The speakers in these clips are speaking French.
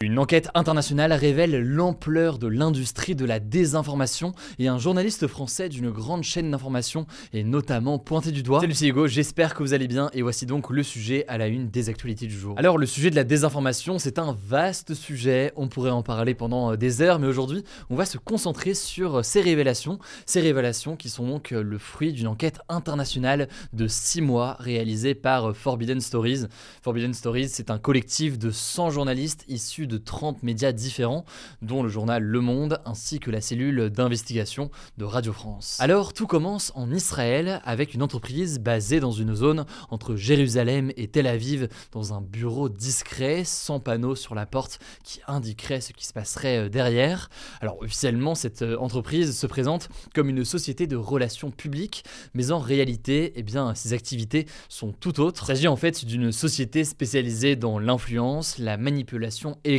Une enquête internationale révèle l'ampleur de l'industrie de la désinformation et un journaliste français d'une grande chaîne d'information est notamment pointé du doigt. Salut c'est Hugo, j'espère que vous allez bien et voici donc le sujet à la une des actualités du jour. Alors le sujet de la désinformation c'est un vaste sujet, on pourrait en parler pendant euh, des heures mais aujourd'hui on va se concentrer sur euh, ces révélations, ces révélations qui sont donc euh, le fruit d'une enquête internationale de 6 mois réalisée par Forbidden Stories. Forbidden Stories c'est un collectif de 100 journalistes issus de 30 médias différents, dont le journal Le Monde ainsi que la cellule d'investigation de Radio France. Alors tout commence en Israël avec une entreprise basée dans une zone entre Jérusalem et Tel Aviv, dans un bureau discret, sans panneau sur la porte qui indiquerait ce qui se passerait euh, derrière. Alors officiellement, cette euh, entreprise se présente comme une société de relations publiques, mais en réalité, eh bien, ses activités sont tout autres. Il s'agit en fait d'une société spécialisée dans l'influence, la manipulation et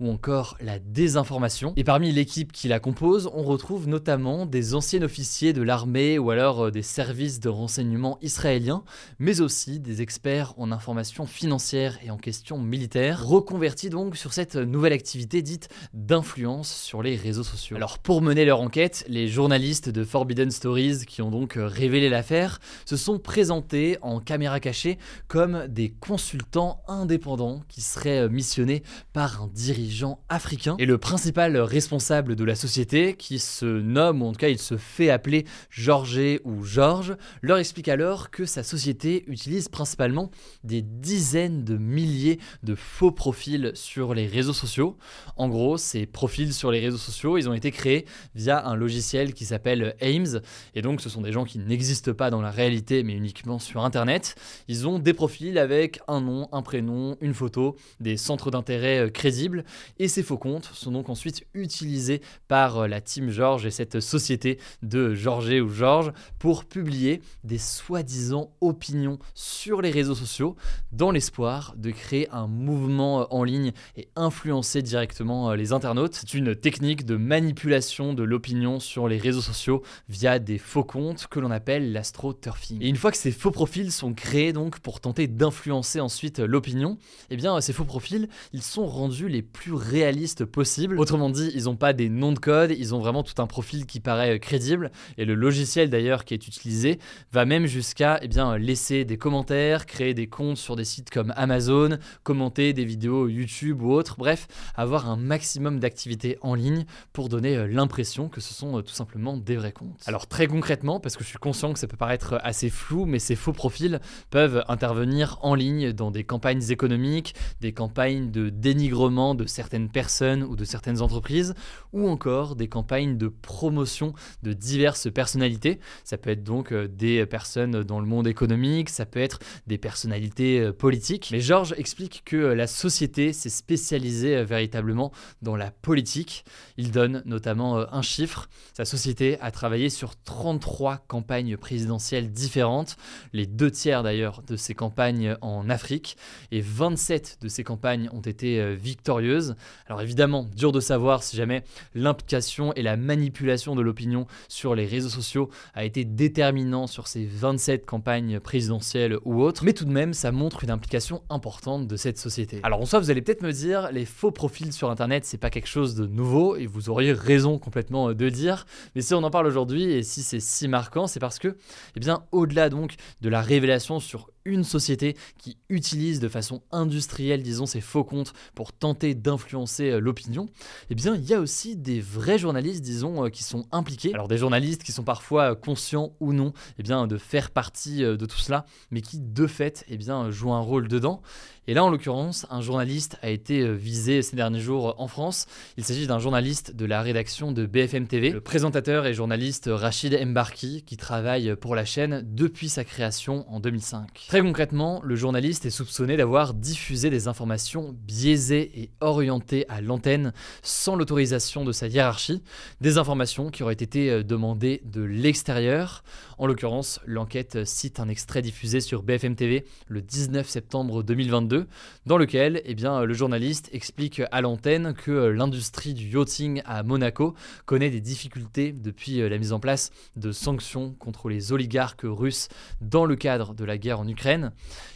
ou encore la désinformation. Et parmi l'équipe qui la compose, on retrouve notamment des anciens officiers de l'armée ou alors euh, des services de renseignement israéliens, mais aussi des experts en information financière et en questions militaires, reconvertis donc sur cette nouvelle activité dite d'influence sur les réseaux sociaux. Alors pour mener leur enquête, les journalistes de Forbidden Stories qui ont donc euh, révélé l'affaire se sont présentés en caméra cachée comme des consultants indépendants qui seraient euh, missionnés par un dirigeant africain. Et le principal responsable de la société, qui se nomme, ou en tout cas il se fait appeler Georges ou Georges, leur explique alors que sa société utilise principalement des dizaines de milliers de faux profils sur les réseaux sociaux. En gros, ces profils sur les réseaux sociaux, ils ont été créés via un logiciel qui s'appelle Ames. Et donc, ce sont des gens qui n'existent pas dans la réalité, mais uniquement sur Internet. Ils ont des profils avec un nom, un prénom, une photo, des centres d'intérêt euh, crédibles. Et ces faux comptes sont donc ensuite utilisés par euh, la team George et cette société de Georges ou Georges pour publier des soi-disant opinions sur les réseaux sociaux dans l'espoir de créer un mouvement euh, en ligne et influencer directement les internautes. C'est une technique de manipulation de l'opinion sur les réseaux sociaux via des faux comptes que l'on appelle l'astro-turfing. Et une fois que ces faux profils sont créés donc pour tenter d'influencer ensuite l'opinion, eh bien ces faux profils, ils sont rendus les plus réalistes possibles. Autrement dit, ils n'ont pas des noms de code, ils ont vraiment tout un profil qui paraît euh, crédible. Et le logiciel d'ailleurs qui est utilisé va même jusqu'à eh bien, laisser des commentaires, créer des comptes sur des sites comme Amazon, commenter des vidéos YouTube ou autres. Bref, avoir un maximum d'activités en ligne pour donner euh, l'impression que ce sont euh, tout simplement des vrais comptes. Alors très concrètement, parce que je suis conscient que ça peut paraître assez flou, mais ces faux profils peuvent intervenir en ligne dans des campagnes économiques, des campagnes de de certaines personnes ou de certaines entreprises, ou encore des campagnes de promotion de diverses personnalités. Ça peut être donc euh, des personnes dans le monde économique, ça peut être des personnalités euh, politiques. Mais Georges explique que euh, la société s'est spécialisée véritablement dans la politique. Il donne notamment un chiffre. Sa société a travaillé sur 33 campagnes présidentielles différentes, les deux tiers d'ailleurs de ces campagnes en Afrique, et 27 de ces campagnes ont été victorieuse. Alors évidemment, dur de savoir si jamais l'implication et la manipulation de l'opinion sur les réseaux sociaux a été déterminant sur ces 27 campagnes présidentielles ou autres, mais tout de même, ça montre une implication importante de cette société. Alors en soi, vous allez peut-être me dire, les faux profils sur Internet, c'est pas quelque chose de nouveau, et vous auriez raison complètement de dire, mais si on en parle aujourd'hui, et si c'est si marquant, c'est parce que, eh bien, au-delà donc de la révélation sur une société qui utilise de façon industrielle, disons, ces faux comptes pour tenter d'influencer euh, l'opinion, eh bien, il y a aussi des vrais journalistes, disons, euh, qui sont impliqués. Alors, des journalistes qui sont parfois euh, conscients ou non, eh bien, de faire partie de tout cela, mais qui, de fait, eh bien, jouent un rôle dedans. Et là, en l'occurrence, un journaliste a été euh, visé ces derniers jours en France. Il s'agit d'un journaliste de la rédaction de BFM TV, le présentateur et journaliste Rachid Mbarki, qui travaille pour la chaîne depuis sa création en 2005. Très concrètement, le journaliste est soupçonné d'avoir diffusé des informations biaisées et orientées à l'antenne sans l'autorisation de sa hiérarchie, des informations qui auraient été euh, demandées de l'extérieur. En l'occurrence, l'enquête cite un extrait diffusé sur BFM TV le 19 septembre 2022, dans lequel eh bien, le journaliste explique à l'antenne que euh, l'industrie du yachting à Monaco connaît des difficultés depuis euh, la mise en place de sanctions contre les oligarques russes dans le cadre de la guerre en Ukraine.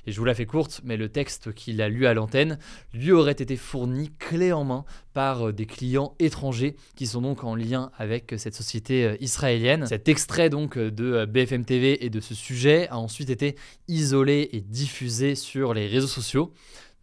Et je vous la fais courte, mais le texte qu'il a lu à l'antenne lui aurait été fourni clé en main par euh, des clients étrangers qui sont donc en lien avec cette société israélienne. Cet extrait de BFM TV et de ce sujet a ensuite été isolé et diffusé sur les réseaux sociaux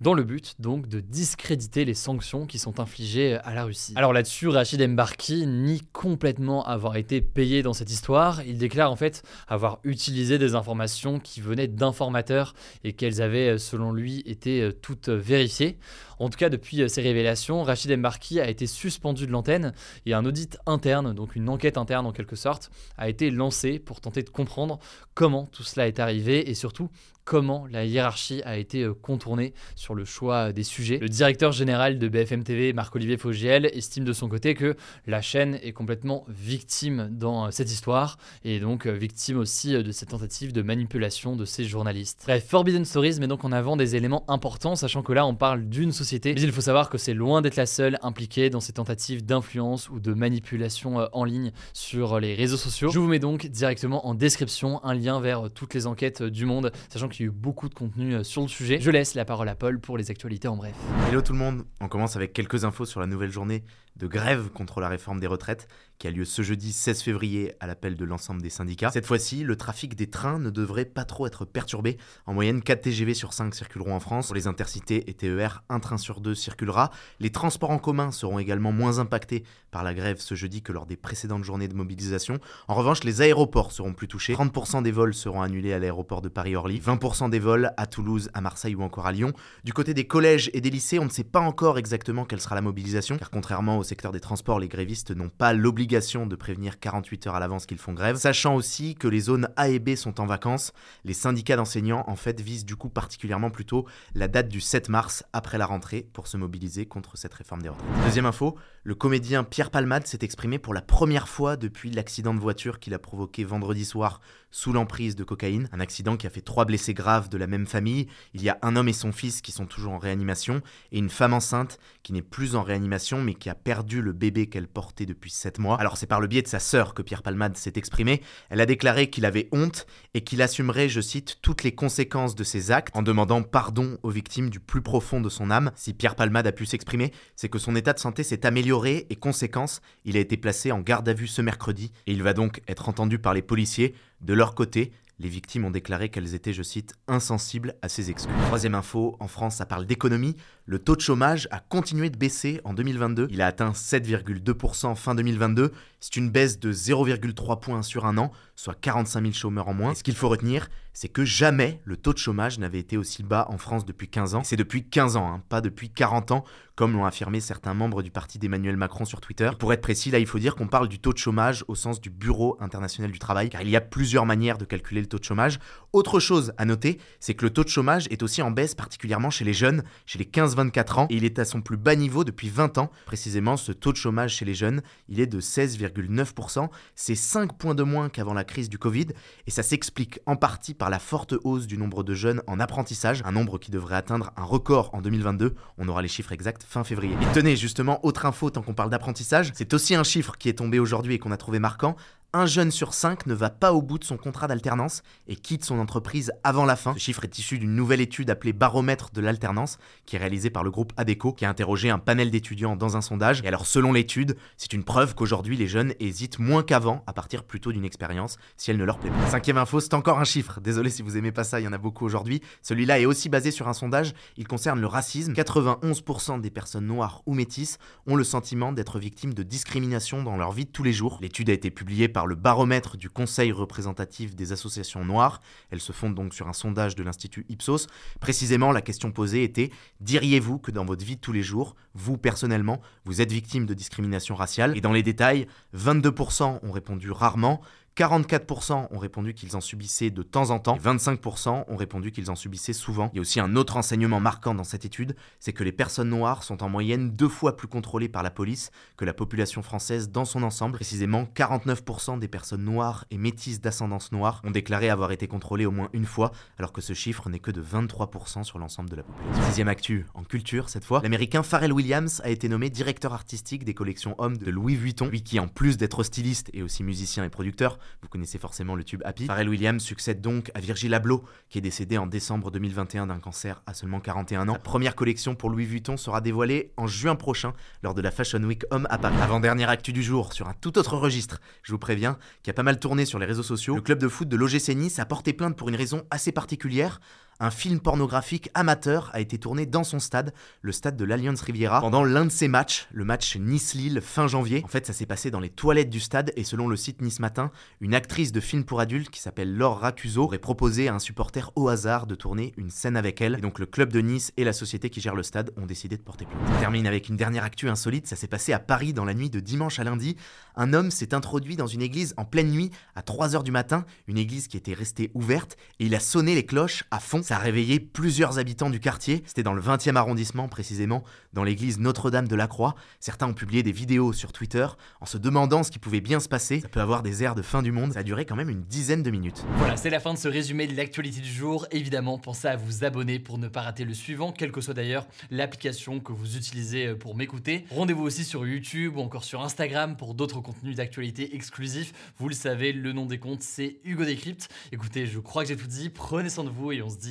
dans le but donc de discréditer les sanctions qui sont infligées à la Russie. Alors là-dessus, Rachid Mbarki nie complètement avoir été payé dans cette histoire. Il déclare en fait avoir utilisé des informations qui venaient d'informateurs et qu'elles avaient, selon lui, été euh, toutes vérifiées. En tout cas, depuis euh, ces révélations, Rachid Mbarki a été suspendu de l'antenne et un audit interne, donc une enquête interne en quelque sorte, a été lancé pour tenter de comprendre comment tout cela est arrivé et surtout comment la hiérarchie a été euh, contournée sur le choix des sujets. Le directeur général de BFM TV, Marc-Olivier Fogiel, estime de son côté que la chaîne est complètement victime dans euh, cette histoire et donc euh, victime aussi de cette tentative de manipulation de ces journalistes. Bref, Forbidden Stories met donc en avant des éléments importants, sachant que là on parle d'une société, mais il faut savoir que c'est loin d'être la seule impliquée dans ces tentatives d'influence ou de manipulation en ligne sur les réseaux sociaux. Je vous mets donc directement en description un lien vers toutes les enquêtes du monde, sachant qu'il y a eu beaucoup de contenu euh, sur le sujet. Je laisse la parole à Paul pour les actualités en bref. Hello tout le monde, on commence avec quelques infos sur la nouvelle journée de grève contre la réforme des retraites qui a lieu ce jeudi 16 février à l'appel de l'ensemble des syndicats. Cette fois-ci, le trafic des trains ne devrait pas trop être perturbé. En moyenne, 4 TGV sur 5 circuleront en France. Pour les intercités et TER, un train sur deux circulera. Les transports en commun seront également moins impactés par la grève ce jeudi que lors des précédentes journées de mobilisation. En revanche, les aéroports seront plus touchés. 30% des vols seront annulés à l'aéroport de Paris-Orly, 20% des vols à Toulouse, à Marseille ou encore à Lyon. Du côté des collèges et des lycées, on ne sait pas encore exactement quelle sera la mobilisation, car contrairement au secteur des transports, les grévistes n'ont pas l'obligation de prévenir 48 heures à l'avance qu'ils font grève, sachant aussi que les zones A et B sont en vacances. Les syndicats d'enseignants, en fait, visent du coup particulièrement plutôt la date du 7 mars après la rentrée pour se mobiliser contre cette réforme des retraites. Deuxième info, le comédien Pierre Palmade s'est exprimé pour la première fois depuis l'accident de voiture qu'il a provoqué vendredi soir sous l'emprise de cocaïne. Un accident qui a fait trois blessés graves de la même famille. Il y a un homme et son fils qui sont toujours en réanimation et une femme enceinte qui n'est plus en réanimation mais qui a perdu le bébé qu'elle portait depuis 7 mois. Alors c'est par le biais de sa sœur que Pierre Palmade s'est exprimé. Elle a déclaré qu'il avait honte et qu'il assumerait, je cite, toutes les conséquences de ses actes en demandant pardon aux victimes du plus profond de son âme. Si Pierre Palmade a pu s'exprimer, c'est que son état de santé s'est amélioré et conséquence, il a été placé en garde à vue ce mercredi et il va donc être entendu par les policiers. De leur côté, les victimes ont déclaré qu'elles étaient, je cite, insensibles à ces excuses. Troisième info, en France, ça parle d'économie. Le taux de chômage a continué de baisser en 2022. Il a atteint 7,2% fin 2022. C'est une baisse de 0,3 points sur un an, soit 45 000 chômeurs en moins. ce qu'il faut retenir, c'est que jamais le taux de chômage n'avait été aussi bas en France depuis 15 ans. C'est depuis 15 ans, hein, pas depuis 40 ans, comme l'ont affirmé certains membres du parti d'Emmanuel Macron sur Twitter. pour être précis, là, il faut dire qu'on parle du taux de chômage au sens du Bureau international du travail, car il y a plusieurs manières de calculer le taux de chômage. Autre chose à noter, c'est que le taux de chômage est aussi en baisse, particulièrement chez les jeunes, chez les 15-24 ans, et il est à son plus bas niveau depuis 20 ans. Précisément, ce taux de chômage chez les jeunes, il est de 16,9%. C'est 5 points de moins qu'avant la crise du Covid, et ça s'explique en partie par la forte hausse du nombre de jeunes en apprentissage, un nombre qui devrait atteindre un record en 2022. On aura les chiffres exacts fin février. Et tenez, justement, autre info tant qu'on parle d'apprentissage, c'est aussi un chiffre qui est tombé aujourd'hui et qu'on a trouvé marquant un jeune sur cinq ne va pas au bout de son contrat d'alternance et quitte son entreprise avant la fin. Ce chiffre est issu d'une nouvelle étude appelée Baromètre de l'alternance, qui est réalisée par le groupe ADECO, qui a interrogé un panel d'étudiants dans un sondage. Et alors, selon l'étude, c'est une preuve qu'aujourd'hui, les jeunes hésitent moins qu'avant à partir plutôt d'une expérience si elle ne leur plaît pas. Cinquième info, c'est encore un chiffre. Désolé si vous aimez pas ça, il y en a beaucoup aujourd'hui. Celui-là est aussi basé sur un sondage. Il concerne le racisme. 91% des personnes noires ou métisses ont le sentiment d'être victimes de discrimination dans leur vie de tous les jours. L'étude a été publiée par le baromètre du Conseil représentatif des associations noires. Elles se fondent donc sur un sondage de l'Institut Ipsos. Précisément, la question posée était diriez-vous que dans votre vie de tous les jours, vous personnellement, vous êtes victime de discrimination raciale? Et dans les détails, 22% ont répondu rarement, 44% ont répondu qu'ils en subissaient de temps en temps, et 25% ont répondu qu'ils en subissaient souvent. Il y a aussi un autre enseignement marquant dans cette étude, c'est que les personnes noires sont en moyenne deux fois plus contrôlées par la police que la population française dans son ensemble. Précisément, 49% des personnes noires et métisses d'ascendance noire ont déclaré avoir été contrôlées au moins une fois, alors que ce chiffre n'est que de 23% sur l'ensemble de la population. Sixième actu, en culture cette fois, l'américain Pharrell Williams a été nommé directeur artistique des collections hommes de Louis Vuitton, lui qui en plus d'être styliste et aussi musicien et producteur, vous connaissez forcément le tube Happy. Pharrell Williams succède donc à Virgil Abloh, qui est décédé en décembre 2021 d'un cancer à seulement 41 ans. Première collection pour Louis Vuitton sera dévoilée en juin prochain lors de la Fashion Week Homme à Paris. Avant-dernière actu du jour, sur un tout autre registre, je vous préviens, qui a pas mal tourné sur les réseaux sociaux, le club de foot de l'OGC Nice a porté plainte pour une raison assez particulière un film pornographique amateur a été tourné dans son stade, le stade de l'Alliance Riviera, pendant l'un de ses matchs, le match Nice-Lille fin janvier. En fait, ça s'est passé dans les toilettes du stade et selon le site Nice Matin, une actrice de film pour adultes qui s'appelle Laure Racuso aurait proposé à un supporter au hasard de tourner une scène avec elle. Et donc le club de Nice et la société qui gère le stade ont décidé de porter plainte. On termine avec une dernière actu insolite, ça s'est passé à Paris dans la nuit de dimanche à lundi. Un homme s'est introduit dans une église en pleine nuit à 3h du matin, une église qui était restée ouverte, et il a sonné les cloches à fond. Ça a réveillé plusieurs habitants du quartier. C'était dans le 20e arrondissement, précisément, dans l'église Notre-Dame de la Croix. Certains ont publié des vidéos sur Twitter en se demandant ce qui pouvait bien se passer. Ça peut avoir des airs de fin du monde. Ça a duré quand même une dizaine de minutes. Voilà, c'est la fin de ce résumé de l'actualité du jour. Évidemment, pensez à vous abonner pour ne pas rater le suivant, quelle que soit d'ailleurs l'application que vous utilisez euh, pour m'écouter. Rendez-vous aussi sur YouTube ou encore sur Instagram pour d'autres contenus d'actualité exclusifs. Vous le savez, le nom des comptes, c'est Hugo Décrypte. Écoutez, je crois que j'ai tout dit. Prenez soin de vous et on se dit